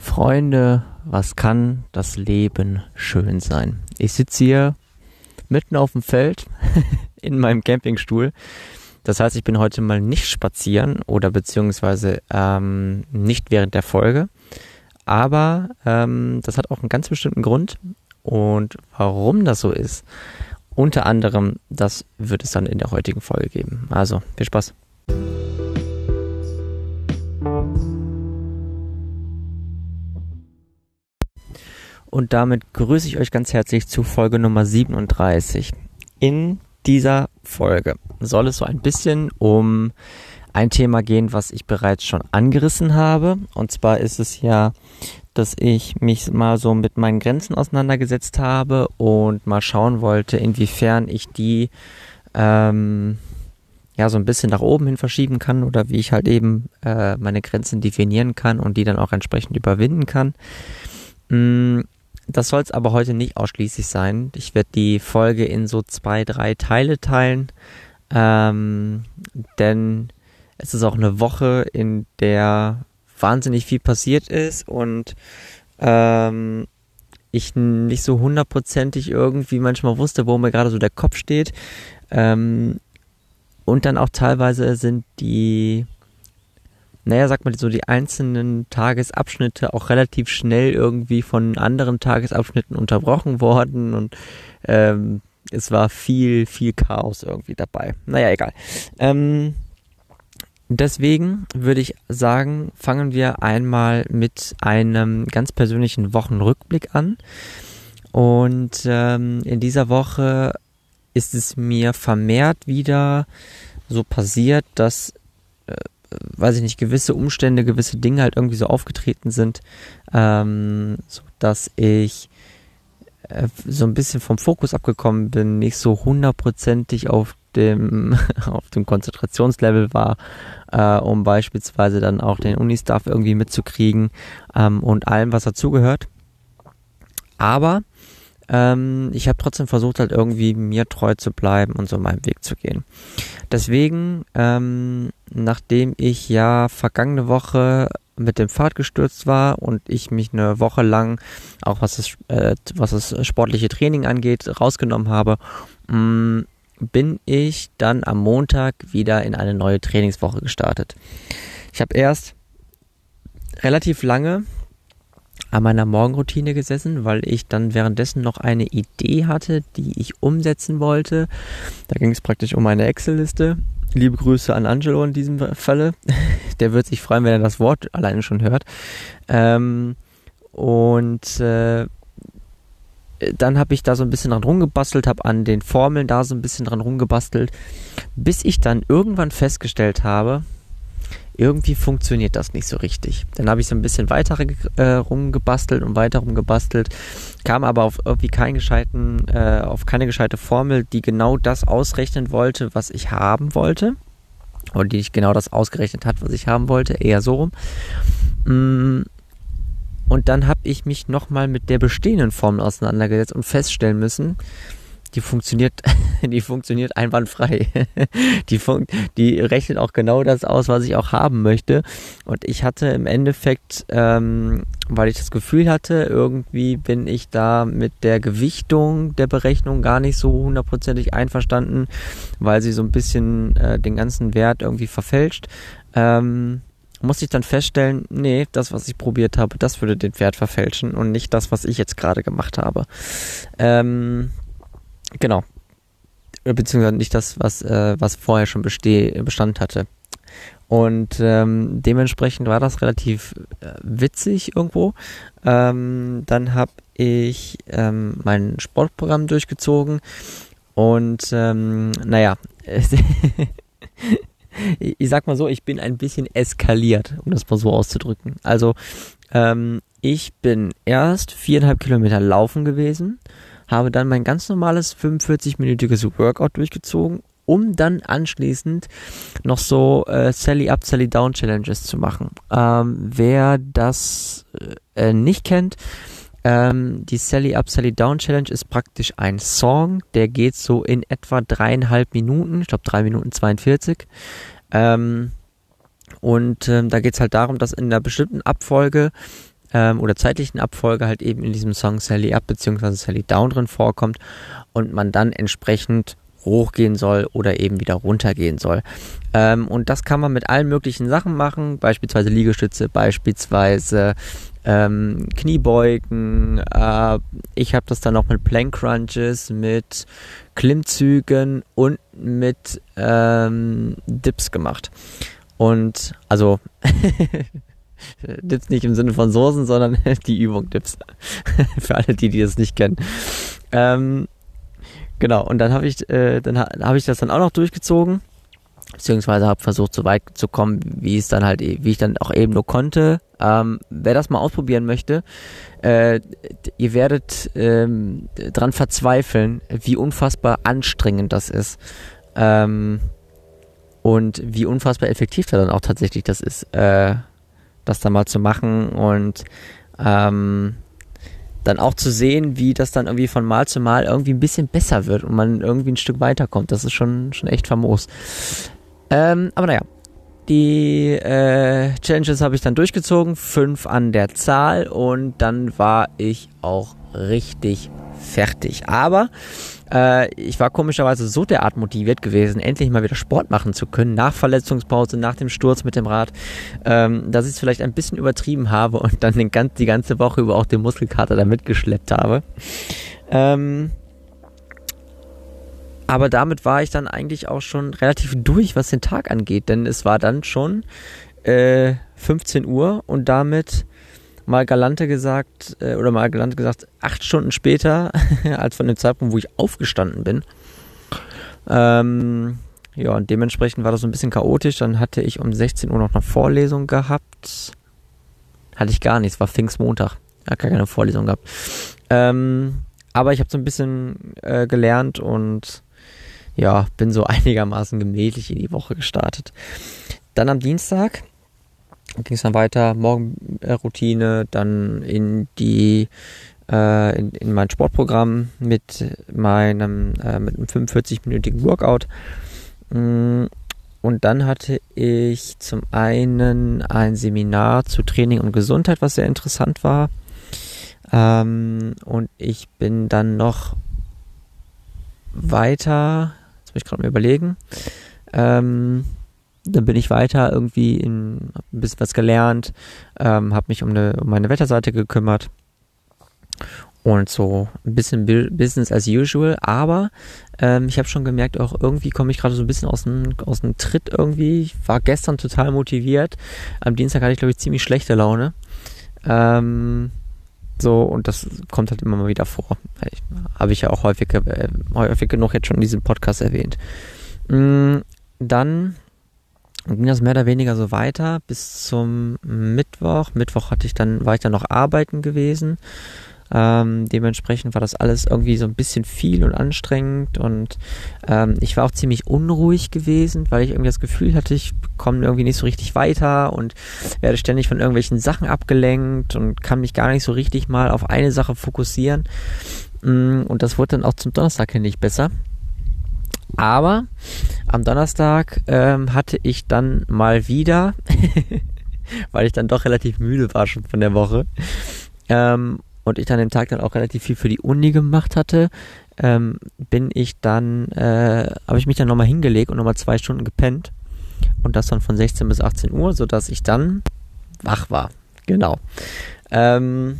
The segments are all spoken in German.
Freunde, was kann das Leben schön sein? Ich sitze hier mitten auf dem Feld in meinem Campingstuhl. Das heißt, ich bin heute mal nicht spazieren oder beziehungsweise ähm, nicht während der Folge. Aber ähm, das hat auch einen ganz bestimmten Grund. Und warum das so ist, unter anderem, das wird es dann in der heutigen Folge geben. Also, viel Spaß. Und damit grüße ich euch ganz herzlich zu Folge Nummer 37. In dieser Folge soll es so ein bisschen um ein Thema gehen, was ich bereits schon angerissen habe. Und zwar ist es ja, dass ich mich mal so mit meinen Grenzen auseinandergesetzt habe und mal schauen wollte, inwiefern ich die ähm, ja so ein bisschen nach oben hin verschieben kann oder wie ich halt eben äh, meine Grenzen definieren kann und die dann auch entsprechend überwinden kann. Mm, das soll es aber heute nicht ausschließlich sein. Ich werde die Folge in so zwei, drei Teile teilen. Ähm, denn es ist auch eine Woche, in der wahnsinnig viel passiert ist und ähm, ich nicht so hundertprozentig irgendwie manchmal wusste, wo mir gerade so der Kopf steht. Ähm, und dann auch teilweise sind die naja, sag mal so, die einzelnen Tagesabschnitte auch relativ schnell irgendwie von anderen Tagesabschnitten unterbrochen worden und ähm, es war viel, viel Chaos irgendwie dabei. Naja, egal. Ähm, deswegen würde ich sagen, fangen wir einmal mit einem ganz persönlichen Wochenrückblick an. Und ähm, in dieser Woche ist es mir vermehrt wieder so passiert, dass weiß ich nicht, gewisse Umstände, gewisse Dinge halt irgendwie so aufgetreten sind, ähm, so dass ich äh, so ein bisschen vom Fokus abgekommen bin, nicht so hundertprozentig auf dem auf dem Konzentrationslevel war, äh, um beispielsweise dann auch den Uni-Stuff irgendwie mitzukriegen ähm, und allem, was dazugehört. Aber ähm, ich habe trotzdem versucht, halt irgendwie mir treu zu bleiben und so meinen Weg zu gehen. Deswegen, ähm, nachdem ich ja vergangene Woche mit dem Pfad gestürzt war und ich mich eine Woche lang, auch was das, äh, was das sportliche Training angeht, rausgenommen habe, mh, mm, bin ich dann am Montag wieder in eine neue Trainingswoche gestartet. Ich habe erst relativ lange an meiner Morgenroutine gesessen, weil ich dann währenddessen noch eine Idee hatte, die ich umsetzen wollte. Da ging es praktisch um eine Excel-Liste. Liebe Grüße an Angelo in diesem Falle. Der wird sich freuen, wenn er das Wort alleine schon hört. Ähm, und äh, dann habe ich da so ein bisschen dran rumgebastelt, habe an den Formeln da so ein bisschen dran rumgebastelt, bis ich dann irgendwann festgestellt habe, irgendwie funktioniert das nicht so richtig. Dann habe ich so ein bisschen weiter äh, rumgebastelt und weiter rumgebastelt, kam aber auf irgendwie keinen gescheiten, äh, auf keine gescheite Formel, die genau das ausrechnen wollte, was ich haben wollte. Oder die nicht genau das ausgerechnet hat, was ich haben wollte, eher so rum. Mm. Und dann habe ich mich nochmal mit der bestehenden Formel auseinandergesetzt und feststellen müssen, die funktioniert, die funktioniert einwandfrei. die, fun die rechnet auch genau das aus, was ich auch haben möchte. Und ich hatte im Endeffekt, ähm, weil ich das Gefühl hatte, irgendwie bin ich da mit der Gewichtung der Berechnung gar nicht so hundertprozentig einverstanden, weil sie so ein bisschen äh, den ganzen Wert irgendwie verfälscht. Ähm, musste ich dann feststellen, nee, das, was ich probiert habe, das würde den Wert verfälschen und nicht das, was ich jetzt gerade gemacht habe. Ähm, Genau. Beziehungsweise nicht das, was, äh, was vorher schon besteh, Bestand hatte. Und ähm, dementsprechend war das relativ äh, witzig irgendwo. Ähm, dann habe ich ähm, mein Sportprogramm durchgezogen und ähm, naja, ich sag mal so, ich bin ein bisschen eskaliert, um das mal so auszudrücken. Also ähm, ich bin erst viereinhalb Kilometer laufen gewesen habe dann mein ganz normales 45-minütiges Workout durchgezogen, um dann anschließend noch so äh, Sally Up, Sally Down Challenges zu machen. Ähm, wer das äh, nicht kennt, ähm, die Sally Up, Sally Down Challenge ist praktisch ein Song, der geht so in etwa dreieinhalb Minuten, ich glaube drei Minuten 42. Ähm, und ähm, da geht es halt darum, dass in einer bestimmten Abfolge ähm, oder zeitlichen Abfolge halt eben in diesem Song Sally Up bzw. Sally Down drin vorkommt und man dann entsprechend hochgehen soll oder eben wieder runtergehen soll. Ähm, und das kann man mit allen möglichen Sachen machen, beispielsweise Liegestütze, beispielsweise ähm, Kniebeugen. Äh, ich habe das dann noch mit Plank Crunches, mit Klimmzügen und mit ähm, Dips gemacht. Und also Dips nicht im Sinne von Soßen, sondern die Übung Dips. Für alle, die, die das nicht kennen. Ähm, genau, und dann habe ich, äh, dann habe ich das dann auch noch durchgezogen beziehungsweise habe versucht, so weit zu kommen, wie es dann halt, wie ich dann auch eben nur konnte. Ähm, wer das mal ausprobieren möchte, äh, ihr werdet ähm, dran verzweifeln, wie unfassbar anstrengend das ist. Ähm, und wie unfassbar effektiv da dann auch tatsächlich das ist, äh, das dann mal zu machen und ähm, dann auch zu sehen, wie das dann irgendwie von Mal zu Mal irgendwie ein bisschen besser wird und man irgendwie ein Stück weiterkommt. Das ist schon, schon echt famos. Ähm, aber naja, die äh, Challenges habe ich dann durchgezogen, fünf an der Zahl und dann war ich auch richtig fertig. Aber äh, ich war komischerweise so derart motiviert gewesen, endlich mal wieder Sport machen zu können, nach Verletzungspause, nach dem Sturz mit dem Rad, ähm, dass ich es vielleicht ein bisschen übertrieben habe und dann den, die ganze Woche über auch den Muskelkater da mitgeschleppt habe. Ähm, aber damit war ich dann eigentlich auch schon relativ durch, was den Tag angeht, denn es war dann schon äh, 15 Uhr und damit mal galante gesagt, äh, oder mal galante gesagt, acht Stunden später, als von dem Zeitpunkt, wo ich aufgestanden bin. Ähm, ja, und dementsprechend war das so ein bisschen chaotisch. Dann hatte ich um 16 Uhr noch eine Vorlesung gehabt. Hatte ich gar nichts, war Pfingstmontag. Ja, gar keine Vorlesung gehabt. Ähm, aber ich habe so ein bisschen äh, gelernt und ja, bin so einigermaßen gemächlich in die Woche gestartet. Dann am Dienstag ging es dann weiter, Morgenroutine, dann in die äh, in, in, mein Sportprogramm mit meinem äh, mit einem 45-minütigen Workout. Mm, und dann hatte ich zum einen ein Seminar zu Training und Gesundheit, was sehr interessant war. Ähm, und ich bin dann noch weiter Jetzt muss ich gerade mal überlegen. Ähm, dann bin ich weiter irgendwie in, hab ein bisschen was gelernt, ähm, habe mich um, eine, um meine Wetterseite gekümmert und so ein bisschen Business as usual, aber ähm, ich habe schon gemerkt, auch irgendwie komme ich gerade so ein bisschen aus dem, aus dem Tritt irgendwie. Ich war gestern total motiviert. Am Dienstag hatte ich, glaube ich, ziemlich schlechte Laune. Ähm, so, und das kommt halt immer mal wieder vor. Habe ich ja auch häufig, äh, häufig genug jetzt schon in diesem Podcast erwähnt. Mm, dann ging das mehr oder weniger so weiter bis zum Mittwoch. Mittwoch hatte ich dann, war ich dann noch arbeiten gewesen. Ähm, dementsprechend war das alles irgendwie so ein bisschen viel und anstrengend und ähm, ich war auch ziemlich unruhig gewesen, weil ich irgendwie das Gefühl hatte, ich komme irgendwie nicht so richtig weiter und werde ständig von irgendwelchen Sachen abgelenkt und kann mich gar nicht so richtig mal auf eine Sache fokussieren. Mm, und das wurde dann auch zum Donnerstag hin nicht besser. Aber am Donnerstag ähm, hatte ich dann mal wieder, weil ich dann doch relativ müde war schon von der Woche, ähm, und ich dann den Tag dann auch relativ viel für die Uni gemacht hatte, ähm, bin ich dann, äh, habe ich mich dann nochmal hingelegt und nochmal zwei Stunden gepennt. Und das dann von 16 bis 18 Uhr, sodass ich dann wach war. Genau. Ähm,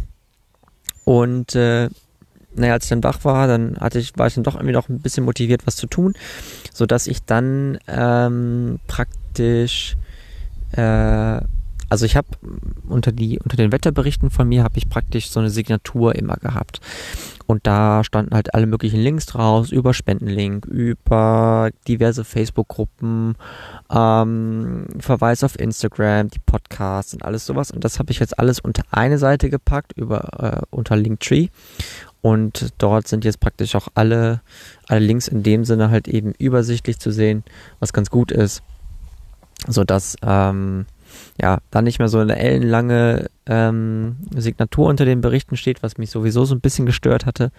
und äh, naja, als ich dann wach war, dann hatte ich, war ich dann doch irgendwie noch ein bisschen motiviert, was zu tun, sodass ich dann ähm, praktisch äh, also ich habe unter unter den Wetterberichten von mir habe ich praktisch so eine Signatur immer gehabt. Und da standen halt alle möglichen Links draus über Spendenlink, über diverse Facebook-Gruppen, ähm, Verweis auf Instagram, die Podcasts und alles sowas. Und das habe ich jetzt alles unter eine Seite gepackt über äh, unter Linktree und dort sind jetzt praktisch auch alle alle Links in dem Sinne halt eben übersichtlich zu sehen, was ganz gut ist, so dass ähm, ja, dann nicht mehr so eine ellenlange ähm, Signatur unter den Berichten steht, was mich sowieso so ein bisschen gestört hatte,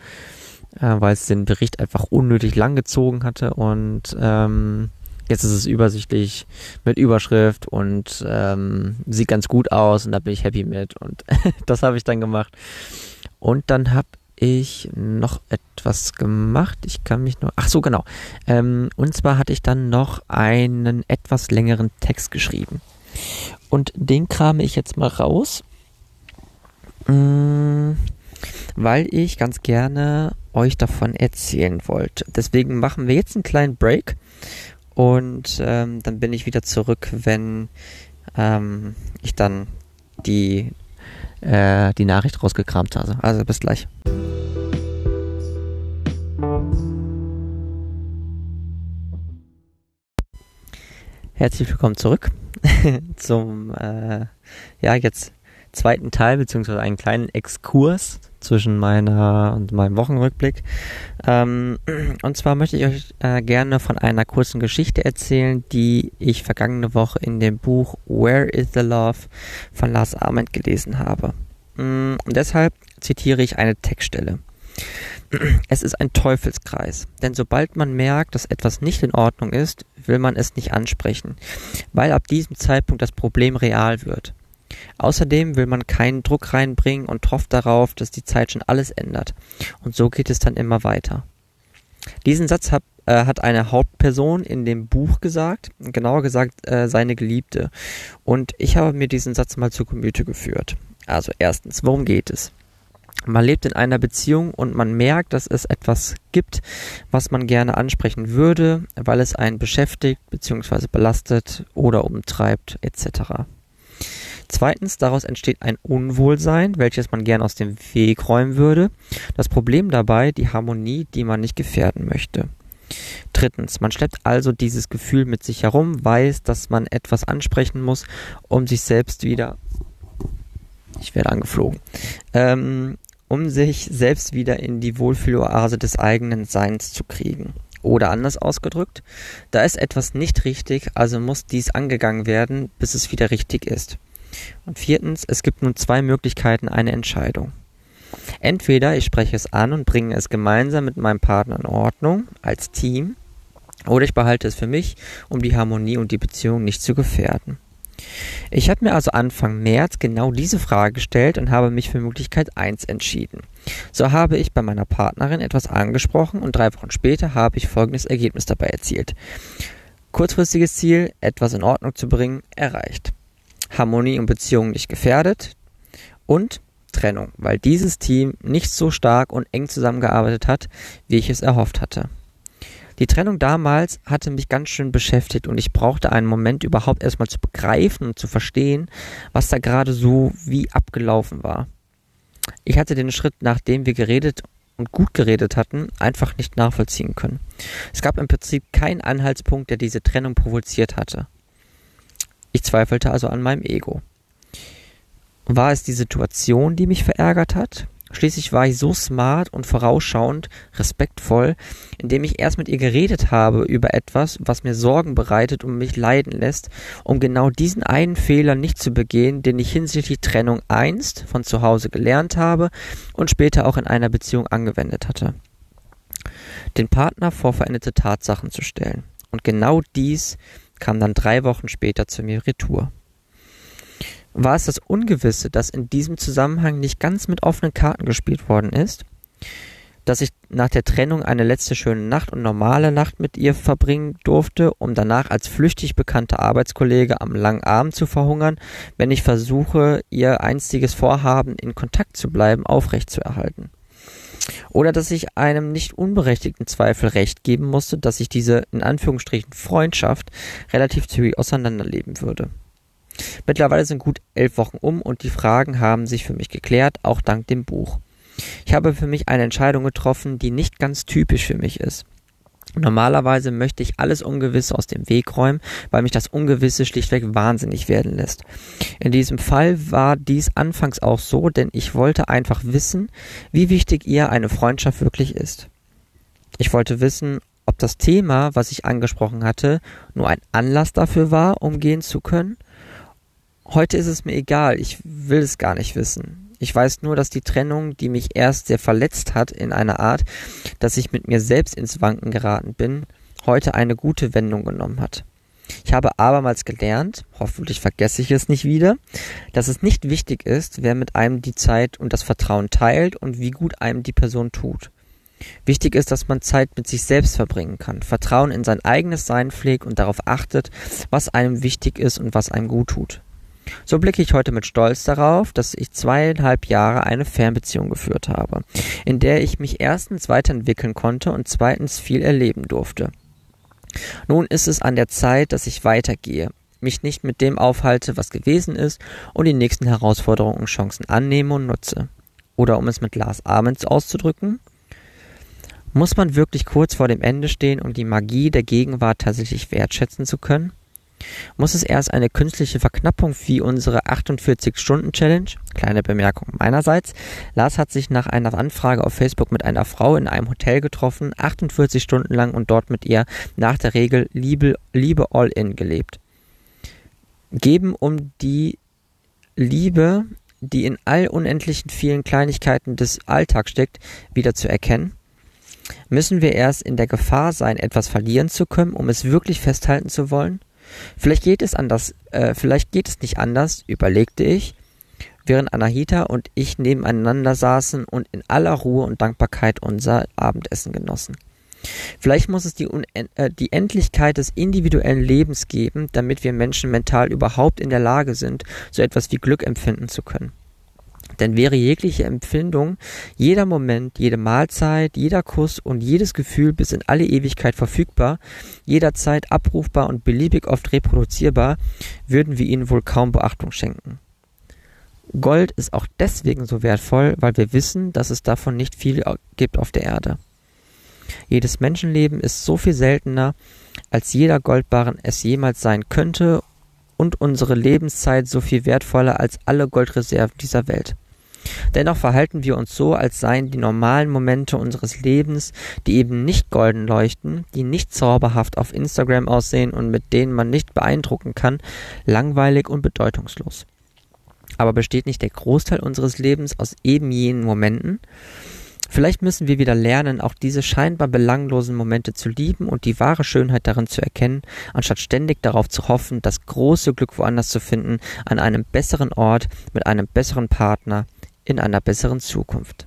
äh, weil es den Bericht einfach unnötig lang gezogen hatte und ähm, Jetzt ist es übersichtlich mit Überschrift und ähm, sieht ganz gut aus und da bin ich happy mit und das habe ich dann gemacht. Und dann habe ich noch etwas gemacht. Ich kann mich nur. Ach so, genau. Ähm, und zwar hatte ich dann noch einen etwas längeren Text geschrieben. Und den krame ich jetzt mal raus. Mm, weil ich ganz gerne euch davon erzählen wollte. Deswegen machen wir jetzt einen kleinen Break und ähm, dann bin ich wieder zurück, wenn ähm, ich dann die, äh, die Nachricht rausgekramt habe. Also bis gleich. Herzlich willkommen zurück zum äh, ja jetzt zweiten Teil beziehungsweise einen kleinen Exkurs zwischen meiner und meinem Wochenrückblick. Ähm, und zwar möchte ich euch äh, gerne von einer kurzen Geschichte erzählen, die ich vergangene Woche in dem Buch Where is the Love von Lars Arment gelesen habe. Mm, und deshalb zitiere ich eine Textstelle. Es ist ein Teufelskreis, denn sobald man merkt, dass etwas nicht in Ordnung ist, will man es nicht ansprechen, weil ab diesem Zeitpunkt das Problem real wird. Außerdem will man keinen Druck reinbringen und hofft darauf, dass die Zeit schon alles ändert. Und so geht es dann immer weiter. Diesen Satz hat, äh, hat eine Hauptperson in dem Buch gesagt, genauer gesagt äh, seine Geliebte. Und ich habe mir diesen Satz mal zu Gemüte geführt. Also erstens, worum geht es? Man lebt in einer Beziehung und man merkt, dass es etwas gibt, was man gerne ansprechen würde, weil es einen beschäftigt bzw. belastet oder umtreibt etc. Zweitens, daraus entsteht ein Unwohlsein, welches man gern aus dem Weg räumen würde. Das Problem dabei, die Harmonie, die man nicht gefährden möchte. Drittens, man schleppt also dieses Gefühl mit sich herum, weiß, dass man etwas ansprechen muss, um sich selbst wieder. Ich werde angeflogen. Ähm, um sich selbst wieder in die Wohlfühloase des eigenen Seins zu kriegen. Oder anders ausgedrückt, da ist etwas nicht richtig, also muss dies angegangen werden, bis es wieder richtig ist. Und viertens, es gibt nun zwei Möglichkeiten, eine Entscheidung. Entweder ich spreche es an und bringe es gemeinsam mit meinem Partner in Ordnung, als Team, oder ich behalte es für mich, um die Harmonie und die Beziehung nicht zu gefährden. Ich habe mir also Anfang März genau diese Frage gestellt und habe mich für Möglichkeit 1 entschieden. So habe ich bei meiner Partnerin etwas angesprochen und drei Wochen später habe ich folgendes Ergebnis dabei erzielt. Kurzfristiges Ziel, etwas in Ordnung zu bringen, erreicht. Harmonie und Beziehung nicht gefährdet und Trennung, weil dieses Team nicht so stark und eng zusammengearbeitet hat, wie ich es erhofft hatte. Die Trennung damals hatte mich ganz schön beschäftigt und ich brauchte einen Moment überhaupt erstmal zu begreifen und zu verstehen, was da gerade so wie abgelaufen war. Ich hatte den Schritt, nachdem wir geredet und gut geredet hatten, einfach nicht nachvollziehen können. Es gab im Prinzip keinen Anhaltspunkt, der diese Trennung provoziert hatte. Ich zweifelte also an meinem Ego. War es die Situation, die mich verärgert hat? Schließlich war ich so smart und vorausschauend, respektvoll, indem ich erst mit ihr geredet habe über etwas, was mir Sorgen bereitet und mich leiden lässt, um genau diesen einen Fehler nicht zu begehen, den ich hinsichtlich Trennung einst von zu Hause gelernt habe und später auch in einer Beziehung angewendet hatte. Den Partner vor veränderte Tatsachen zu stellen. Und genau dies kam dann drei Wochen später zu mir retour. War es das Ungewisse, dass in diesem Zusammenhang nicht ganz mit offenen Karten gespielt worden ist? Dass ich nach der Trennung eine letzte schöne Nacht und normale Nacht mit ihr verbringen durfte, um danach als flüchtig bekannter Arbeitskollege am langen Abend zu verhungern, wenn ich versuche, ihr einstiges Vorhaben, in Kontakt zu bleiben, aufrechtzuerhalten. Oder dass ich einem nicht unberechtigten Zweifel recht geben musste, dass ich diese in Anführungsstrichen Freundschaft relativ zügig auseinanderleben würde. Mittlerweile sind gut elf Wochen um und die Fragen haben sich für mich geklärt, auch dank dem Buch. Ich habe für mich eine Entscheidung getroffen, die nicht ganz typisch für mich ist. Normalerweise möchte ich alles Ungewisse aus dem Weg räumen, weil mich das Ungewisse schlichtweg wahnsinnig werden lässt. In diesem Fall war dies anfangs auch so, denn ich wollte einfach wissen, wie wichtig ihr eine Freundschaft wirklich ist. Ich wollte wissen, ob das Thema, was ich angesprochen hatte, nur ein Anlass dafür war, um gehen zu können. Heute ist es mir egal, ich will es gar nicht wissen. Ich weiß nur, dass die Trennung, die mich erst sehr verletzt hat in einer Art, dass ich mit mir selbst ins Wanken geraten bin heute eine gute Wendung genommen hat. Ich habe abermals gelernt, hoffentlich vergesse ich es nicht wieder, dass es nicht wichtig ist, wer mit einem die Zeit und das Vertrauen teilt und wie gut einem die Person tut. Wichtig ist, dass man Zeit mit sich selbst verbringen kann, Vertrauen in sein eigenes Sein pflegt und darauf achtet, was einem wichtig ist und was einem gut tut. So blicke ich heute mit Stolz darauf, dass ich zweieinhalb Jahre eine Fernbeziehung geführt habe, in der ich mich erstens weiterentwickeln konnte und zweitens viel erleben durfte. Nun ist es an der Zeit, dass ich weitergehe, mich nicht mit dem aufhalte, was gewesen ist und die nächsten Herausforderungen und Chancen annehme und nutze. Oder um es mit Lars Abends auszudrücken, muss man wirklich kurz vor dem Ende stehen, um die Magie der Gegenwart tatsächlich wertschätzen zu können? Muss es erst eine künstliche Verknappung wie unsere 48-Stunden-Challenge? Kleine Bemerkung meinerseits. Lars hat sich nach einer Anfrage auf Facebook mit einer Frau in einem Hotel getroffen, 48 Stunden lang und dort mit ihr nach der Regel Liebe, Liebe All-In gelebt. Geben um die Liebe, die in all unendlichen vielen Kleinigkeiten des Alltags steckt, wieder zu erkennen? Müssen wir erst in der Gefahr sein, etwas verlieren zu können, um es wirklich festhalten zu wollen? Vielleicht geht es anders, äh, vielleicht geht es nicht anders, überlegte ich, während Anahita und ich nebeneinander saßen und in aller Ruhe und Dankbarkeit unser Abendessen genossen. Vielleicht muss es die, äh, die Endlichkeit des individuellen Lebens geben, damit wir Menschen mental überhaupt in der Lage sind, so etwas wie Glück empfinden zu können. Denn wäre jegliche Empfindung, jeder Moment, jede Mahlzeit, jeder Kuss und jedes Gefühl bis in alle Ewigkeit verfügbar, jederzeit abrufbar und beliebig oft reproduzierbar, würden wir ihnen wohl kaum Beachtung schenken. Gold ist auch deswegen so wertvoll, weil wir wissen, dass es davon nicht viel gibt auf der Erde. Jedes Menschenleben ist so viel seltener, als jeder Goldbarren es jemals sein könnte und unsere Lebenszeit so viel wertvoller als alle Goldreserven dieser Welt. Dennoch verhalten wir uns so, als seien die normalen Momente unseres Lebens, die eben nicht golden leuchten, die nicht zauberhaft auf Instagram aussehen und mit denen man nicht beeindrucken kann, langweilig und bedeutungslos. Aber besteht nicht der Großteil unseres Lebens aus eben jenen Momenten? Vielleicht müssen wir wieder lernen, auch diese scheinbar belanglosen Momente zu lieben und die wahre Schönheit darin zu erkennen, anstatt ständig darauf zu hoffen, das große Glück woanders zu finden, an einem besseren Ort, mit einem besseren Partner, in einer besseren Zukunft.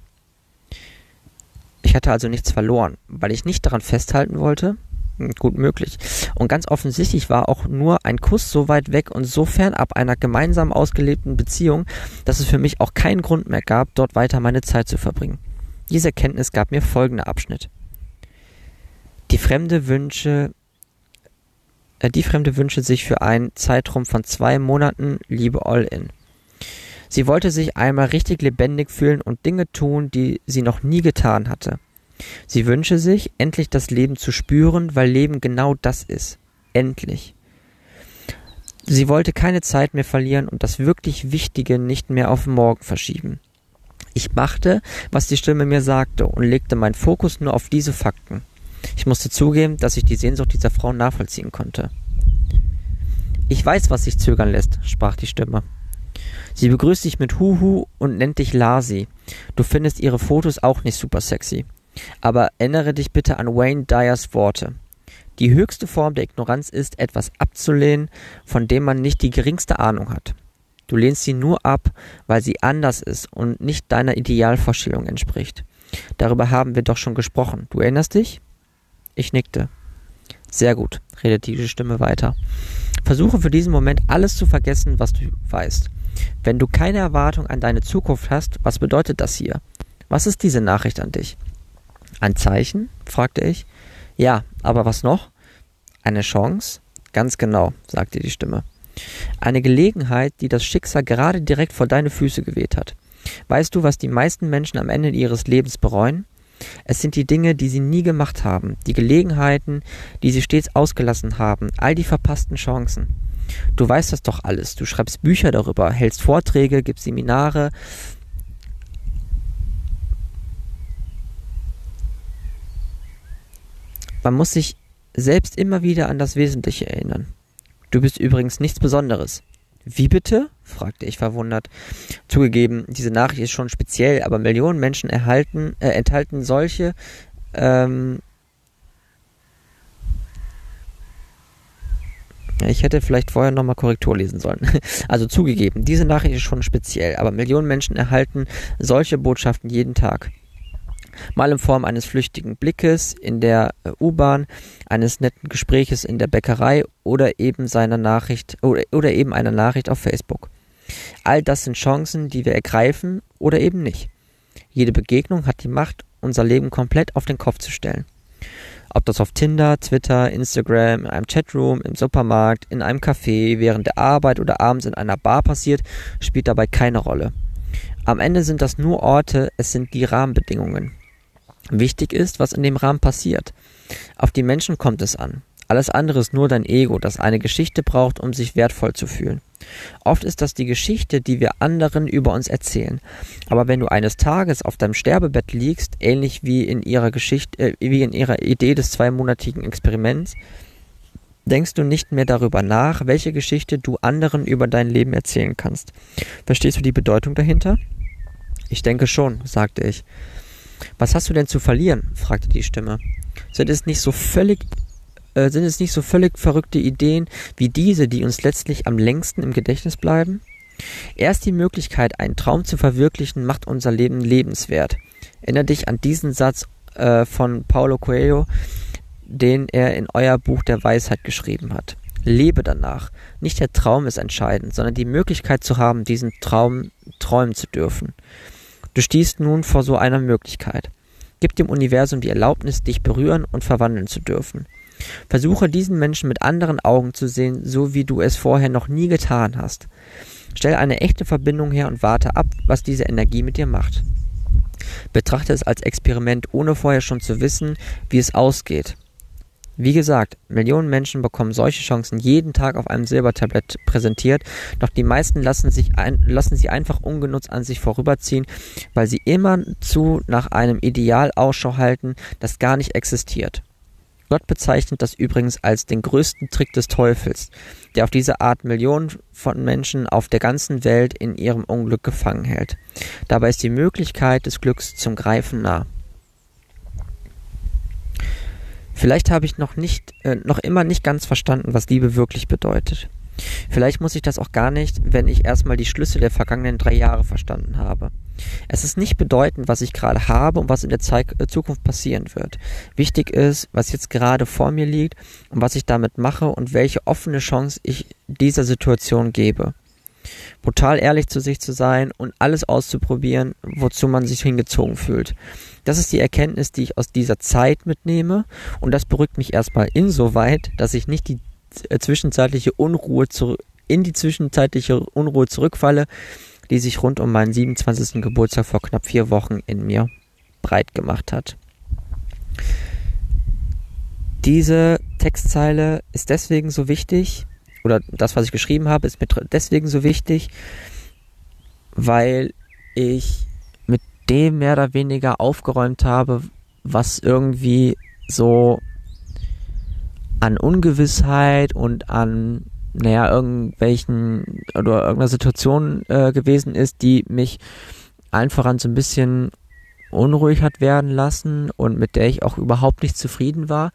Ich hatte also nichts verloren, weil ich nicht daran festhalten wollte, hm, gut möglich. Und ganz offensichtlich war auch nur ein Kuss so weit weg und so fernab einer gemeinsam ausgelebten Beziehung, dass es für mich auch keinen Grund mehr gab, dort weiter meine Zeit zu verbringen. Diese Erkenntnis gab mir folgender Abschnitt. Die Fremde wünsche, äh, die Fremde wünsche sich für einen Zeitraum von zwei Monaten Liebe All-In. Sie wollte sich einmal richtig lebendig fühlen und Dinge tun, die sie noch nie getan hatte. Sie wünsche sich, endlich das Leben zu spüren, weil Leben genau das ist. Endlich. Sie wollte keine Zeit mehr verlieren und das wirklich Wichtige nicht mehr auf morgen verschieben. Ich machte, was die Stimme mir sagte und legte meinen Fokus nur auf diese Fakten. Ich musste zugeben, dass ich die Sehnsucht dieser Frau nachvollziehen konnte. Ich weiß, was sich zögern lässt, sprach die Stimme. Sie begrüßt dich mit Huhu und nennt dich Lasi. Du findest ihre Fotos auch nicht super sexy. Aber erinnere dich bitte an Wayne Dyers Worte. Die höchste Form der Ignoranz ist, etwas abzulehnen, von dem man nicht die geringste Ahnung hat. Du lehnst sie nur ab, weil sie anders ist und nicht deiner Idealvorstellung entspricht. Darüber haben wir doch schon gesprochen. Du erinnerst dich? Ich nickte. Sehr gut, redete die Stimme weiter. Versuche für diesen Moment alles zu vergessen, was du weißt. Wenn du keine Erwartung an deine Zukunft hast, was bedeutet das hier? Was ist diese Nachricht an dich? Ein Zeichen? fragte ich. Ja, aber was noch? Eine Chance? Ganz genau, sagte die Stimme. Eine Gelegenheit, die das Schicksal gerade direkt vor deine Füße geweht hat. Weißt du, was die meisten Menschen am Ende ihres Lebens bereuen? Es sind die Dinge, die sie nie gemacht haben, die Gelegenheiten, die sie stets ausgelassen haben, all die verpassten Chancen. Du weißt das doch alles. Du schreibst Bücher darüber, hältst Vorträge, gibst Seminare. Man muss sich selbst immer wieder an das Wesentliche erinnern. Du bist übrigens nichts Besonderes. Wie bitte? fragte ich verwundert. Zugegeben, diese Nachricht ist schon speziell, aber Millionen Menschen erhalten, äh, enthalten solche ähm, Ich hätte vielleicht vorher nochmal Korrektur lesen sollen. Also zugegeben, diese Nachricht ist schon speziell, aber Millionen Menschen erhalten solche Botschaften jeden Tag. Mal in Form eines flüchtigen Blickes in der äh, U-Bahn, eines netten Gespräches in der Bäckerei oder eben seiner Nachricht oder, oder eben einer Nachricht auf Facebook. All das sind Chancen, die wir ergreifen oder eben nicht. Jede Begegnung hat die Macht, unser Leben komplett auf den Kopf zu stellen. Ob das auf Tinder, Twitter, Instagram, in einem Chatroom, im Supermarkt, in einem Café, während der Arbeit oder abends in einer Bar passiert, spielt dabei keine Rolle. Am Ende sind das nur Orte, es sind die Rahmenbedingungen. Wichtig ist, was in dem Rahmen passiert. Auf die Menschen kommt es an. Alles andere ist nur dein Ego, das eine Geschichte braucht, um sich wertvoll zu fühlen. Oft ist das die Geschichte, die wir anderen über uns erzählen. Aber wenn du eines Tages auf deinem Sterbebett liegst, ähnlich wie in ihrer Geschichte, äh, wie in ihrer Idee des zweimonatigen Experiments, denkst du nicht mehr darüber nach, welche Geschichte du anderen über dein Leben erzählen kannst. Verstehst du die Bedeutung dahinter? Ich denke schon, sagte ich. Was hast du denn zu verlieren? fragte die Stimme. Sind es nicht so völlig äh, sind es nicht so völlig verrückte Ideen wie diese, die uns letztlich am längsten im Gedächtnis bleiben? Erst die Möglichkeit, einen Traum zu verwirklichen, macht unser Leben lebenswert. Erinnere dich an diesen Satz äh, von Paulo Coelho, den er in euer Buch der Weisheit geschrieben hat. Lebe danach. Nicht der Traum ist entscheidend, sondern die Möglichkeit zu haben, diesen Traum träumen zu dürfen. Du stehst nun vor so einer Möglichkeit. Gib dem Universum die Erlaubnis, dich berühren und verwandeln zu dürfen. Versuche diesen Menschen mit anderen Augen zu sehen, so wie du es vorher noch nie getan hast. Stell eine echte Verbindung her und warte ab, was diese Energie mit dir macht. Betrachte es als Experiment, ohne vorher schon zu wissen, wie es ausgeht. Wie gesagt, Millionen Menschen bekommen solche Chancen jeden Tag auf einem Silbertablett präsentiert, doch die meisten lassen, sich ein, lassen sie einfach ungenutzt an sich vorüberziehen, weil sie immer zu nach einem Ideal Ausschau halten, das gar nicht existiert. Gott bezeichnet das übrigens als den größten Trick des Teufels, der auf diese Art Millionen von Menschen auf der ganzen Welt in ihrem Unglück gefangen hält. Dabei ist die Möglichkeit des Glücks zum Greifen nah. Vielleicht habe ich noch nicht, äh, noch immer nicht ganz verstanden, was Liebe wirklich bedeutet. Vielleicht muss ich das auch gar nicht, wenn ich erstmal die Schlüsse der vergangenen drei Jahre verstanden habe. Es ist nicht bedeutend, was ich gerade habe und was in der Zeit, äh, Zukunft passieren wird. Wichtig ist, was jetzt gerade vor mir liegt und was ich damit mache und welche offene Chance ich dieser Situation gebe. Brutal ehrlich zu sich zu sein und alles auszuprobieren, wozu man sich hingezogen fühlt. Das ist die Erkenntnis, die ich aus dieser Zeit mitnehme und das beruhigt mich erstmal insoweit, dass ich nicht die äh, zwischenzeitliche Unruhe in die zwischenzeitliche Unruhe zurückfalle, die sich rund um meinen 27. Geburtstag vor knapp vier Wochen in mir breit gemacht hat. Diese Textzeile ist deswegen so wichtig, oder das, was ich geschrieben habe, ist mir deswegen so wichtig, weil ich mit dem mehr oder weniger aufgeräumt habe, was irgendwie so an Ungewissheit und an naja, irgendwelchen oder irgendeiner Situation äh, gewesen ist, die mich einfach an so ein bisschen unruhig hat werden lassen und mit der ich auch überhaupt nicht zufrieden war.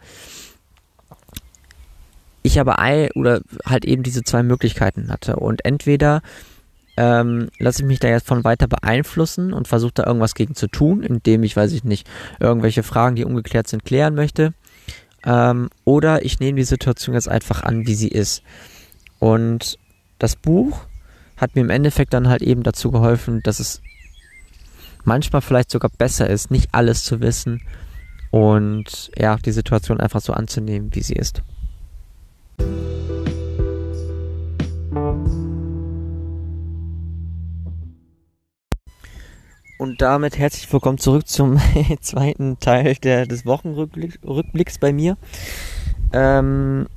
Ich aber ein, oder halt eben diese zwei Möglichkeiten hatte und entweder ähm, lasse ich mich da jetzt von weiter beeinflussen und versuche da irgendwas gegen zu tun, indem ich, weiß ich nicht, irgendwelche Fragen, die ungeklärt sind, klären möchte. Ähm, oder ich nehme die Situation jetzt einfach an, wie sie ist. Und das Buch hat mir im Endeffekt dann halt eben dazu geholfen, dass es manchmal vielleicht sogar besser ist, nicht alles zu wissen und ja, die Situation einfach so anzunehmen, wie sie ist. Und damit herzlich willkommen zurück zum zweiten Teil der, des Wochenrückblicks bei mir. Ähm,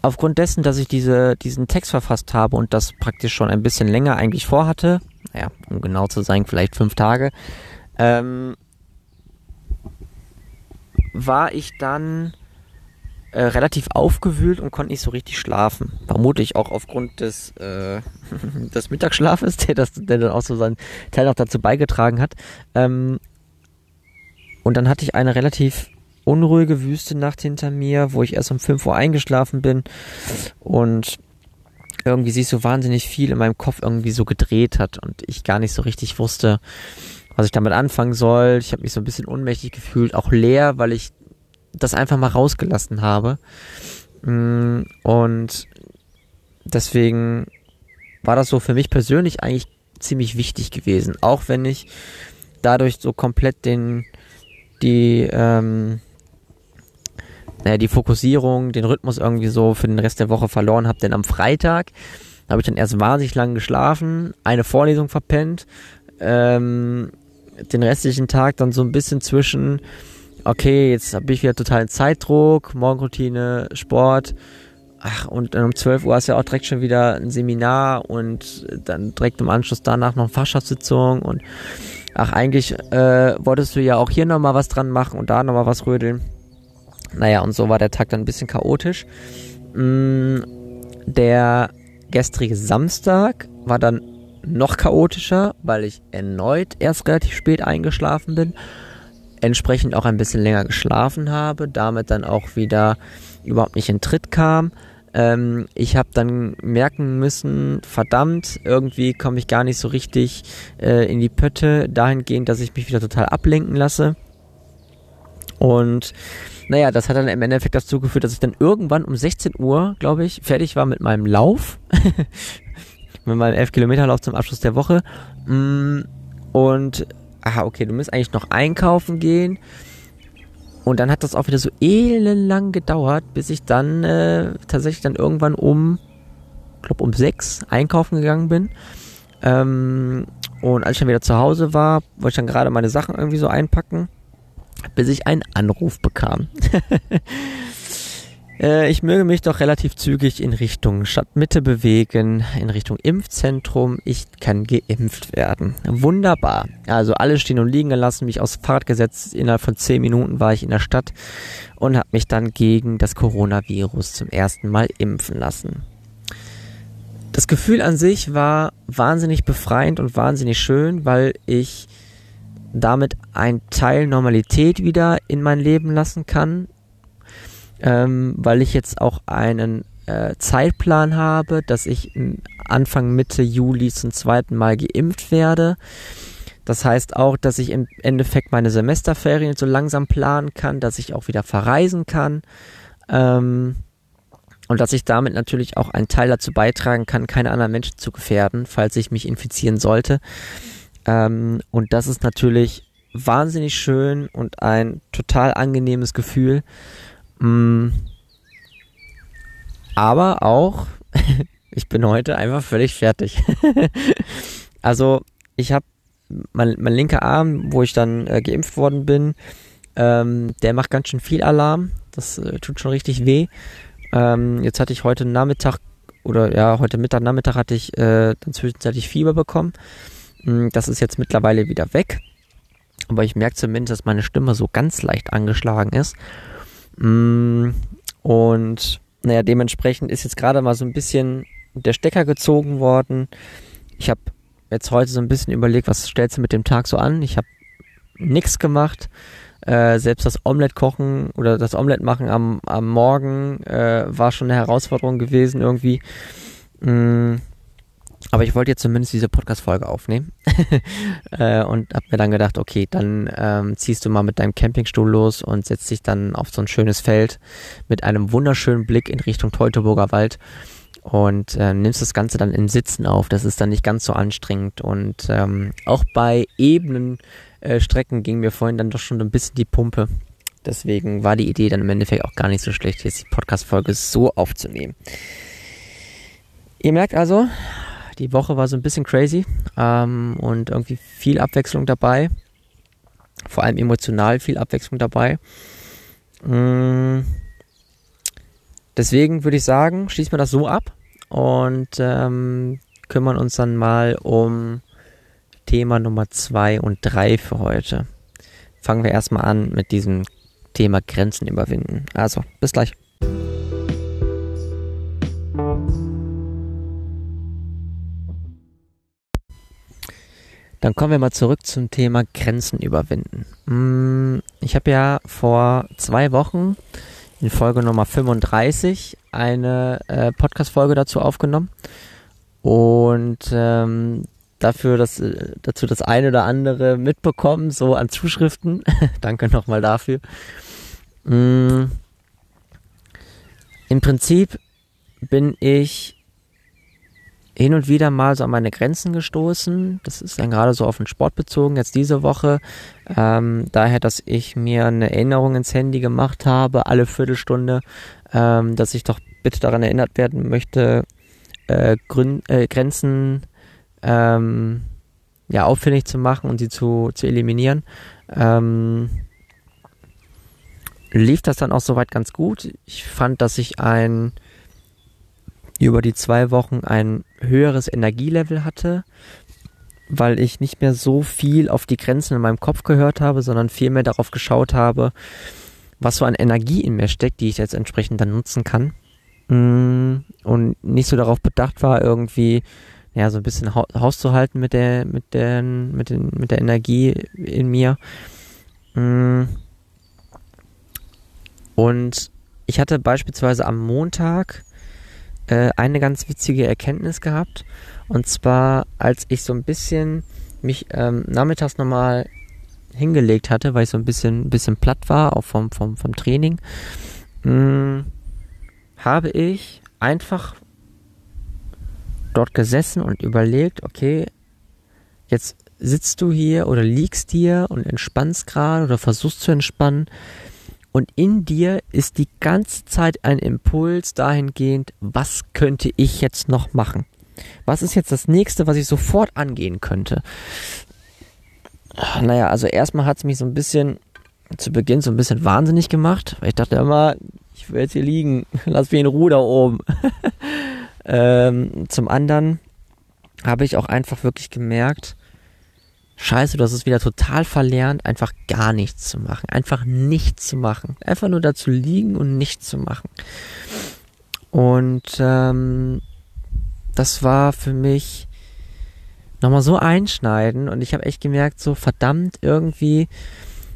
aufgrund dessen, dass ich diese, diesen Text verfasst habe und das praktisch schon ein bisschen länger eigentlich vorhatte, naja, um genau zu sein, vielleicht fünf Tage, ähm, war ich dann äh, relativ aufgewühlt und konnte nicht so richtig schlafen. Vermutlich auch aufgrund des, äh, des Mittagsschlafes, der, das, der dann auch so seinen Teil noch dazu beigetragen hat. Ähm, und dann hatte ich eine relativ unruhige Wüstenacht hinter mir, wo ich erst um 5 Uhr eingeschlafen bin und irgendwie sich so wahnsinnig viel in meinem Kopf irgendwie so gedreht hat und ich gar nicht so richtig wusste, was ich damit anfangen soll. Ich habe mich so ein bisschen ohnmächtig gefühlt, auch leer, weil ich das einfach mal rausgelassen habe. Mm, und deswegen war das so für mich persönlich eigentlich ziemlich wichtig gewesen, auch wenn ich dadurch so komplett den die ähm, naja, die Fokussierung, den Rhythmus irgendwie so für den Rest der Woche verloren habe. Denn am Freitag habe ich dann erst wahnsinnig lang geschlafen, eine Vorlesung verpennt, ähm, den restlichen Tag dann so ein bisschen zwischen, okay, jetzt habe ich wieder totalen Zeitdruck, Morgenroutine, Sport. Ach, und um 12 Uhr ist ja auch direkt schon wieder ein Seminar und dann direkt im Anschluss danach noch eine Fachschaftssitzung und ach, eigentlich äh, wolltest du ja auch hier nochmal was dran machen und da nochmal was rödeln. Naja, und so war der Tag dann ein bisschen chaotisch. Mm, der gestrige Samstag war dann noch chaotischer, weil ich erneut erst relativ spät eingeschlafen bin, entsprechend auch ein bisschen länger geschlafen habe, damit dann auch wieder überhaupt nicht in Tritt kam. Ähm, ich habe dann merken müssen, verdammt, irgendwie komme ich gar nicht so richtig äh, in die Pötte, dahingehend, dass ich mich wieder total ablenken lasse. Und naja, das hat dann im Endeffekt dazu geführt, dass ich dann irgendwann um 16 Uhr, glaube ich, fertig war mit meinem Lauf. mit meinem 11 Kilometer Lauf zum Abschluss der Woche. Mm, und, aha, okay, du musst eigentlich noch einkaufen gehen. Und dann hat das auch wieder so elendlang gedauert, bis ich dann äh, tatsächlich dann irgendwann um, glaube um sechs einkaufen gegangen bin. Ähm, und als ich dann wieder zu Hause war, wollte ich dann gerade meine Sachen irgendwie so einpacken bis ich einen Anruf bekam. Äh, ich möge mich doch relativ zügig in Richtung Stadtmitte bewegen, in Richtung Impfzentrum. Ich kann geimpft werden. Wunderbar. Also alles stehen und liegen gelassen, mich aufs Fahrrad gesetzt. Innerhalb von zehn Minuten war ich in der Stadt und habe mich dann gegen das Coronavirus zum ersten Mal impfen lassen. Das Gefühl an sich war wahnsinnig befreiend und wahnsinnig schön, weil ich damit ein Teil Normalität wieder in mein Leben lassen kann, ähm, weil ich jetzt auch einen äh, Zeitplan habe, dass ich Anfang Mitte Juli zum zweiten Mal geimpft werde. Das heißt auch, dass ich im Endeffekt meine Semesterferien so langsam planen kann, dass ich auch wieder verreisen kann. Ähm, und dass ich damit natürlich auch einen Teil dazu beitragen kann, keine anderen Menschen zu gefährden, falls ich mich infizieren sollte. Ähm, und das ist natürlich wahnsinnig schön und ein total angenehmes Gefühl. Mm. Aber auch, ich bin heute einfach völlig fertig. also ich habe mein, mein linker Arm, wo ich dann äh, geimpft worden bin, ähm, der macht ganz schön viel Alarm. Das äh, tut schon richtig weh. Ähm, jetzt hatte ich heute Nachmittag oder ja, heute Mittag, Nachmittag hatte ich äh, dann zwischenzeitlich Fieber bekommen. Mm, das ist jetzt mittlerweile wieder weg. Aber ich merke zumindest, dass meine Stimme so ganz leicht angeschlagen ist. Mm, und naja, dementsprechend ist jetzt gerade mal so ein bisschen der Stecker gezogen worden. Ich habe jetzt heute so ein bisschen überlegt, was stellst du mit dem Tag so an? Ich habe nichts gemacht. Äh, selbst das Omelette kochen oder das Omelette machen am, am Morgen äh, war schon eine Herausforderung gewesen irgendwie. Mm, aber ich wollte jetzt zumindest diese Podcast-Folge aufnehmen äh, und habe mir dann gedacht, okay, dann ähm, ziehst du mal mit deinem Campingstuhl los und setzt dich dann auf so ein schönes Feld mit einem wunderschönen Blick in Richtung Teutoburger Wald und äh, nimmst das Ganze dann in Sitzen auf. Das ist dann nicht ganz so anstrengend und ähm, auch bei ebenen äh, Strecken ging mir vorhin dann doch schon ein bisschen die Pumpe. Deswegen war die Idee dann im Endeffekt auch gar nicht so schlecht, jetzt die Podcast-Folge so aufzunehmen. Ihr merkt also, die Woche war so ein bisschen crazy ähm, und irgendwie viel Abwechslung dabei. Vor allem emotional viel Abwechslung dabei. Mm. Deswegen würde ich sagen, schließen wir das so ab und ähm, kümmern uns dann mal um Thema Nummer 2 und 3 für heute. Fangen wir erstmal an mit diesem Thema Grenzen überwinden. Also, bis gleich. Dann kommen wir mal zurück zum Thema Grenzen überwinden. Mm, ich habe ja vor zwei Wochen in Folge Nummer 35 eine äh, Podcast-Folge dazu aufgenommen und ähm, dafür das, äh, dazu das eine oder andere mitbekommen, so an Zuschriften. Danke nochmal dafür. Mm. Im Prinzip bin ich hin und wieder mal so an meine Grenzen gestoßen. Das ist dann gerade so auf den Sport bezogen, jetzt diese Woche. Ähm, daher, dass ich mir eine Erinnerung ins Handy gemacht habe, alle Viertelstunde, ähm, dass ich doch bitte daran erinnert werden möchte, äh, Grün, äh, Grenzen ähm, ja, auffällig zu machen und sie zu, zu eliminieren. Ähm, lief das dann auch soweit ganz gut. Ich fand, dass ich ein über die zwei Wochen ein höheres Energielevel hatte, weil ich nicht mehr so viel auf die Grenzen in meinem Kopf gehört habe, sondern viel mehr darauf geschaut habe, was so an Energie in mir steckt, die ich jetzt entsprechend dann nutzen kann. Mm, und nicht so darauf bedacht war, irgendwie ja, so ein bisschen Haus zu halten mit der, mit der, mit den, mit der Energie in mir. Mm. Und ich hatte beispielsweise am Montag äh, eine ganz witzige Erkenntnis gehabt. Und zwar, als ich so ein bisschen mich ähm, nachmittags nochmal hingelegt hatte, weil ich so ein bisschen, bisschen platt war, auch vom, vom, vom Training, mh, mm, habe ich einfach dort gesessen und überlegt, okay, jetzt sitzt du hier oder liegst hier und entspannst gerade oder versuchst zu entspannen. Und in dir ist die ganze Zeit ein Impuls dahingehend, was könnte ich jetzt noch machen? Was ist jetzt das nächste, was ich sofort angehen könnte? Naja, also erstmal hat es mich so ein bisschen zu Beginn so ein bisschen wahnsinnig gemacht, weil ich dachte immer, ich will jetzt hier liegen, lass mich in Ruhe da oben. ähm, zum anderen habe ich auch einfach wirklich gemerkt, Scheiße, du hast es wieder total verlernt, einfach gar nichts zu machen. Einfach nichts zu machen. Einfach nur da zu liegen und nichts zu machen. Und ähm, das war für mich nochmal so einschneidend und ich habe echt gemerkt, so verdammt irgendwie,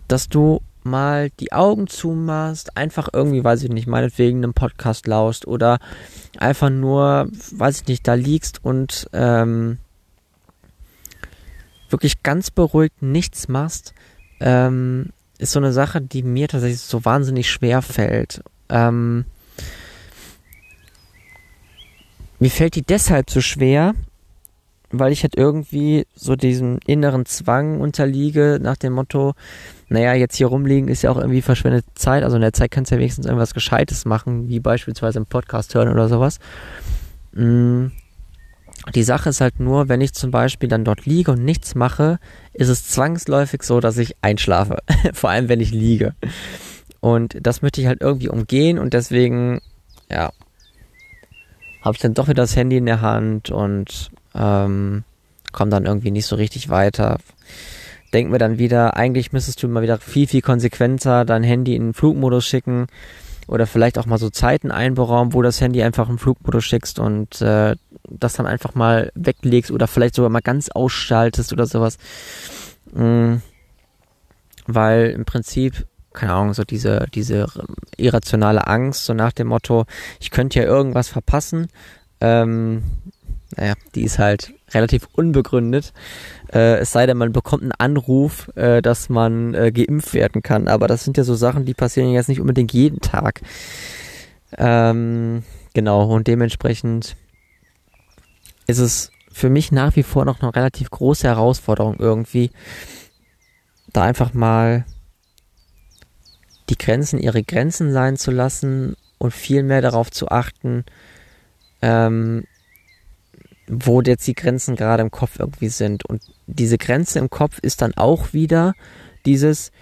dass du mal die Augen zumachst, einfach irgendwie, weiß ich nicht, meinetwegen einem Podcast laust oder einfach nur, weiß ich nicht, da liegst und ähm, wirklich ganz beruhigt nichts machst, ähm, ist so eine Sache, die mir tatsächlich so wahnsinnig schwer fällt. Ähm, mir fällt die deshalb so schwer, weil ich halt irgendwie so diesem inneren Zwang unterliege, nach dem Motto, naja, jetzt hier rumliegen ist ja auch irgendwie verschwendete Zeit, also in der Zeit kannst du ja wenigstens irgendwas Gescheites machen, wie beispielsweise im Podcast hören oder sowas. Mm, die Sache ist halt nur, wenn ich zum Beispiel dann dort liege und nichts mache, ist es zwangsläufig so, dass ich einschlafe. Vor allem, wenn ich liege. Und das möchte ich halt irgendwie umgehen und deswegen, ja, habe ich dann doch wieder das Handy in der Hand und ähm, komme dann irgendwie nicht so richtig weiter. Denk mir dann wieder, eigentlich müsstest du mal wieder viel, viel konsequenter dein Handy in den Flugmodus schicken oder vielleicht auch mal so Zeiten einberaumen, wo das Handy einfach im Flugmodus schickst und äh, das dann einfach mal weglegst oder vielleicht sogar mal ganz ausschaltest oder sowas. Mhm. Weil im Prinzip, keine Ahnung, so diese, diese irrationale Angst, so nach dem Motto, ich könnte ja irgendwas verpassen, ähm, naja, die ist halt relativ unbegründet. Äh, es sei denn, man bekommt einen Anruf, äh, dass man äh, geimpft werden kann. Aber das sind ja so Sachen, die passieren jetzt nicht unbedingt jeden Tag. Ähm, genau, und dementsprechend ist es für mich nach wie vor noch eine relativ große Herausforderung irgendwie, da einfach mal die Grenzen ihre Grenzen sein zu lassen und viel mehr darauf zu achten, ähm, wo jetzt die Grenzen gerade im Kopf irgendwie sind. Und diese Grenze im Kopf ist dann auch wieder dieses,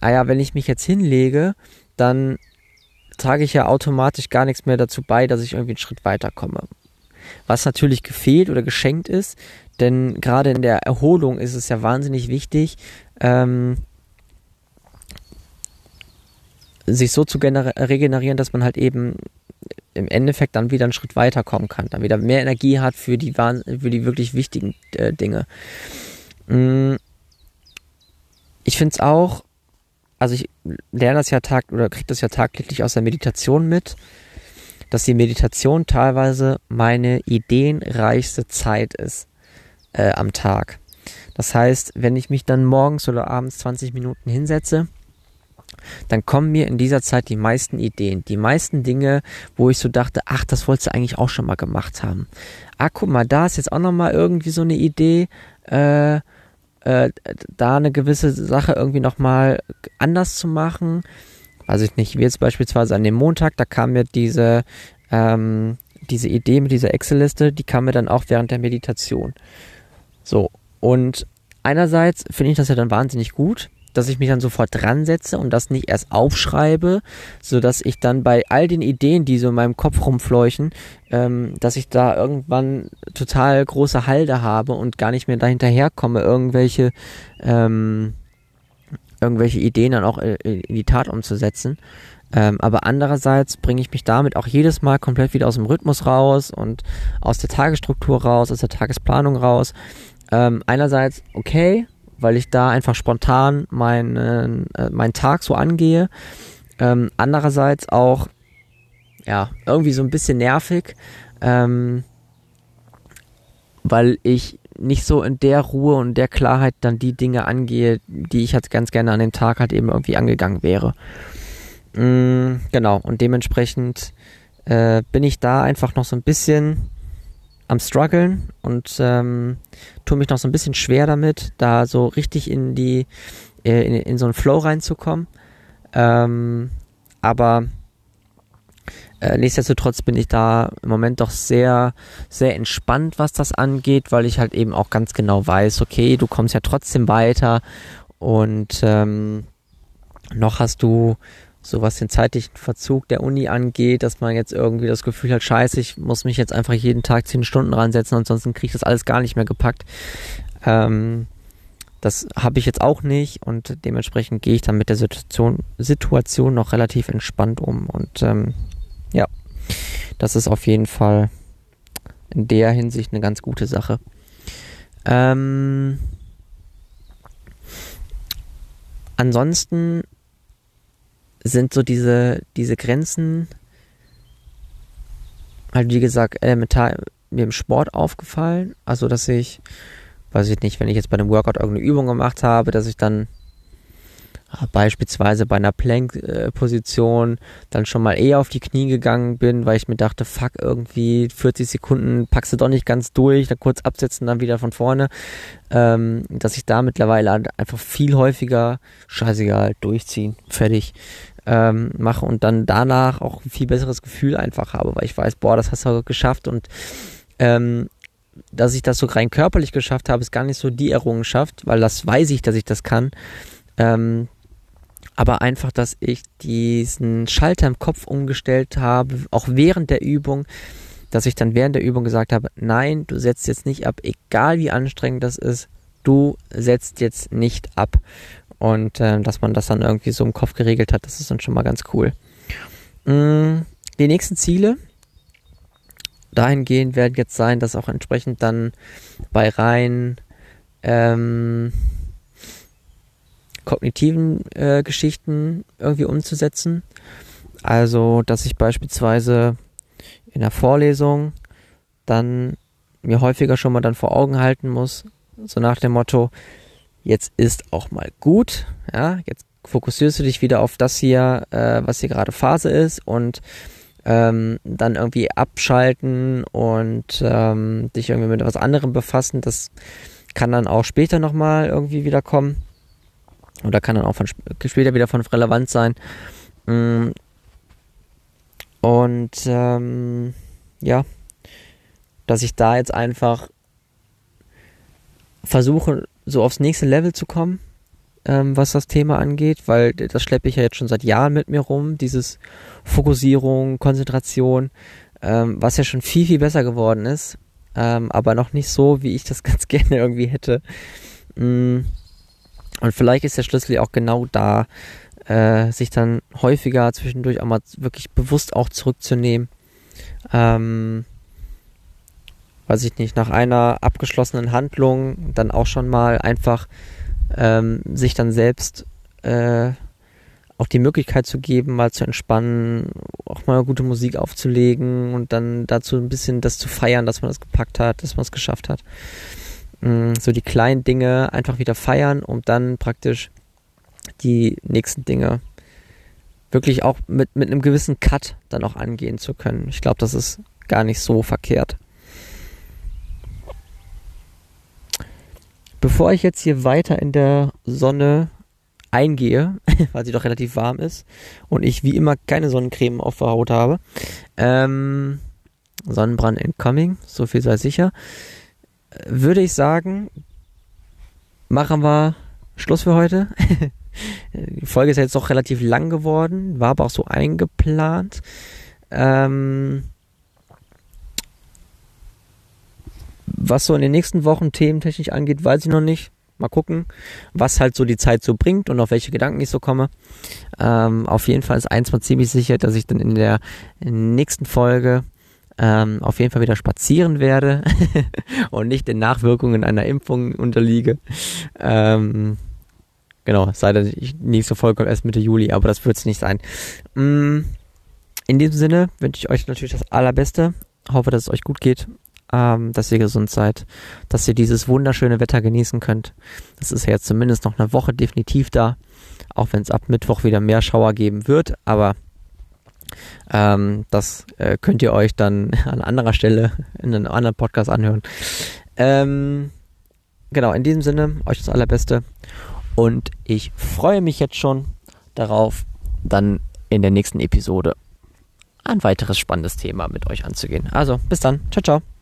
ah ja, wenn ich mich jetzt hinlege, dann trage ich ja automatisch gar nichts mehr dazu bei, dass ich irgendwie einen Schritt weiterkomme. Was natürlich gefehlt oder geschenkt ist, denn gerade in der Erholung ist es ja wahnsinnig wichtig, ähm, sich so zu regenerieren, dass man halt eben im Endeffekt dann wieder einen Schritt weiterkommen kann, dann wieder mehr Energie hat für die, für die wirklich wichtigen äh, Dinge. Mm. Ich finde es auch also ich lerne das ja tag oder kriege das ja tagtäglich aus der Meditation mit, dass die Meditation teilweise meine ideenreichste Zeit ist äh, am Tag. Das heißt, wenn ich mich dann morgens oder abends 20 Minuten hinsetze, dann kommen mir in dieser Zeit die meisten Ideen, die meisten Dinge, wo ich so dachte, ach, das wolltest du eigentlich auch schon mal gemacht haben. Ah, guck mal, da ist jetzt auch nochmal irgendwie so eine Idee, äh, äh, da eine gewisse Sache irgendwie nochmal anders zu machen. Weiß ich nicht, wie jetzt beispielsweise an dem Montag, da kam mir diese, ähm, diese Idee mit dieser Excel-Liste, die kam mir dann auch während der Meditation. So, und einerseits finde ich das ja dann wahnsinnig gut, dass ich mich dann sofort dran setze und das nicht erst aufschreibe, so dass ich dann bei all den Ideen, die so in meinem Kopf rumfleuchen, ähm, dass ich da irgendwann total große Halde habe und gar nicht mehr dahinterherkomme, irgendwelche ähm, irgendwelche Ideen dann auch in die Tat umzusetzen. Ähm, aber andererseits bringe ich mich damit auch jedes Mal komplett wieder aus dem Rhythmus raus und aus der Tagesstruktur raus, aus der Tagesplanung raus. Ähm, einerseits okay, weil ich da einfach spontan meinen äh, meinen Tag so angehe. Ähm, andererseits auch ja irgendwie so ein bisschen nervig, ähm, weil ich nicht so in der Ruhe und der Klarheit dann die Dinge angehe, die ich halt ganz gerne an dem Tag halt eben irgendwie angegangen wäre. Mm, genau, und dementsprechend äh, bin ich da einfach noch so ein bisschen am struggeln und ähm, tue mich noch so ein bisschen schwer damit, da so richtig in die äh, in, in so einen Flow reinzukommen. Ähm, aber äh, nichtsdestotrotz bin ich da im Moment doch sehr, sehr entspannt, was das angeht, weil ich halt eben auch ganz genau weiß, okay, du kommst ja trotzdem weiter und ähm, noch hast du so was den zeitlichen Verzug der Uni angeht, dass man jetzt irgendwie das Gefühl hat, scheiße, ich muss mich jetzt einfach jeden Tag zehn Stunden ransetzen, ansonsten kriege ich das alles gar nicht mehr gepackt. Ähm, das habe ich jetzt auch nicht und dementsprechend gehe ich dann mit der Situation, Situation noch relativ entspannt um. Und ähm, ja, das ist auf jeden Fall in der Hinsicht eine ganz gute Sache. Ähm, ansonsten sind so diese, diese Grenzen halt wie gesagt elementar mir im Sport aufgefallen. Also dass ich, weiß ich nicht, wenn ich jetzt bei einem Workout irgendeine Übung gemacht habe, dass ich dann beispielsweise bei einer Plank-Position dann schon mal eher auf die Knie gegangen bin, weil ich mir dachte, fuck, irgendwie 40 Sekunden packst du doch nicht ganz durch, dann kurz absetzen, dann wieder von vorne, ähm, dass ich da mittlerweile einfach viel häufiger, scheißegal, durchziehen, fertig, ähm, mache und dann danach auch ein viel besseres Gefühl einfach habe, weil ich weiß, boah, das hast du geschafft und ähm, dass ich das so rein körperlich geschafft habe, ist gar nicht so die Errungenschaft, weil das weiß ich, dass ich das kann. Ähm, aber einfach, dass ich diesen Schalter im Kopf umgestellt habe, auch während der Übung, dass ich dann während der Übung gesagt habe, nein, du setzt jetzt nicht ab, egal wie anstrengend das ist, du setzt jetzt nicht ab. Und äh, dass man das dann irgendwie so im Kopf geregelt hat, das ist dann schon mal ganz cool. Mm, die nächsten Ziele dahingehend werden jetzt sein, dass auch entsprechend dann bei rein ähm, kognitiven äh, Geschichten irgendwie umzusetzen. Also, dass ich beispielsweise in der Vorlesung dann mir häufiger schon mal dann vor Augen halten muss, so nach dem Motto, jetzt ist auch mal gut, ja, jetzt fokussierst du dich wieder auf das hier, äh, was hier gerade Phase ist und ähm, dann irgendwie abschalten und ähm, dich irgendwie mit was anderem befassen, das kann dann auch später nochmal irgendwie wieder kommen. Oder kann dann auch von später wieder von relevant sein. Mm. Und ähm, ja, dass ich da jetzt einfach versuche, so aufs nächste Level zu kommen, ähm, was das Thema angeht, weil das schleppe ich ja jetzt schon seit Jahren mit mir rum, dieses Fokussierung, Konzentration, ähm, was ja schon viel, viel besser geworden ist, ähm, aber noch nicht so, wie ich das ganz gerne irgendwie hätte. Mm. Und vielleicht ist der Schlüssel auch genau da, äh, sich dann häufiger zwischendurch auch mal wirklich bewusst auch zurückzunehmen. Ähm, weiß ich nicht, nach einer abgeschlossenen Handlung dann auch schon mal einfach ähm, sich dann selbst äh, auch die Möglichkeit zu geben, mal zu entspannen, auch mal gute Musik aufzulegen und dann dazu ein bisschen das zu feiern, dass man das gepackt hat, dass man es geschafft hat. So die kleinen Dinge einfach wieder feiern, um dann praktisch die nächsten Dinge wirklich auch mit, mit einem gewissen Cut dann auch angehen zu können. Ich glaube, das ist gar nicht so verkehrt. Bevor ich jetzt hier weiter in der Sonne eingehe, weil sie doch relativ warm ist und ich wie immer keine Sonnencreme auf der Haut habe, ähm, Sonnenbrand incoming, so viel sei sicher, würde ich sagen, machen wir Schluss für heute. Die Folge ist jetzt doch relativ lang geworden, war aber auch so eingeplant. Ähm, was so in den nächsten Wochen thementechnisch angeht, weiß ich noch nicht. Mal gucken, was halt so die Zeit so bringt und auf welche Gedanken ich so komme. Ähm, auf jeden Fall ist eins mal ziemlich sicher, dass ich dann in der nächsten Folge ähm, auf jeden Fall wieder spazieren werde und nicht den Nachwirkungen einer Impfung unterliege. Ähm, genau, sei denn, die nächste Folge kommt erst Mitte Juli, aber das wird es nicht sein. Mm, in diesem Sinne wünsche ich euch natürlich das Allerbeste. Hoffe, dass es euch gut geht ähm, dass ihr gesund seid, dass ihr dieses wunderschöne Wetter genießen könnt. Das ist ja jetzt zumindest noch eine Woche definitiv da, auch wenn es ab Mittwoch wieder mehr Schauer geben wird, aber ähm, das äh, könnt ihr euch dann an anderer Stelle in einem anderen Podcast anhören. Ähm, genau, in diesem Sinne, euch das Allerbeste und ich freue mich jetzt schon darauf, dann in der nächsten Episode ein weiteres spannendes Thema mit euch anzugehen. Also, bis dann. Ciao, ciao.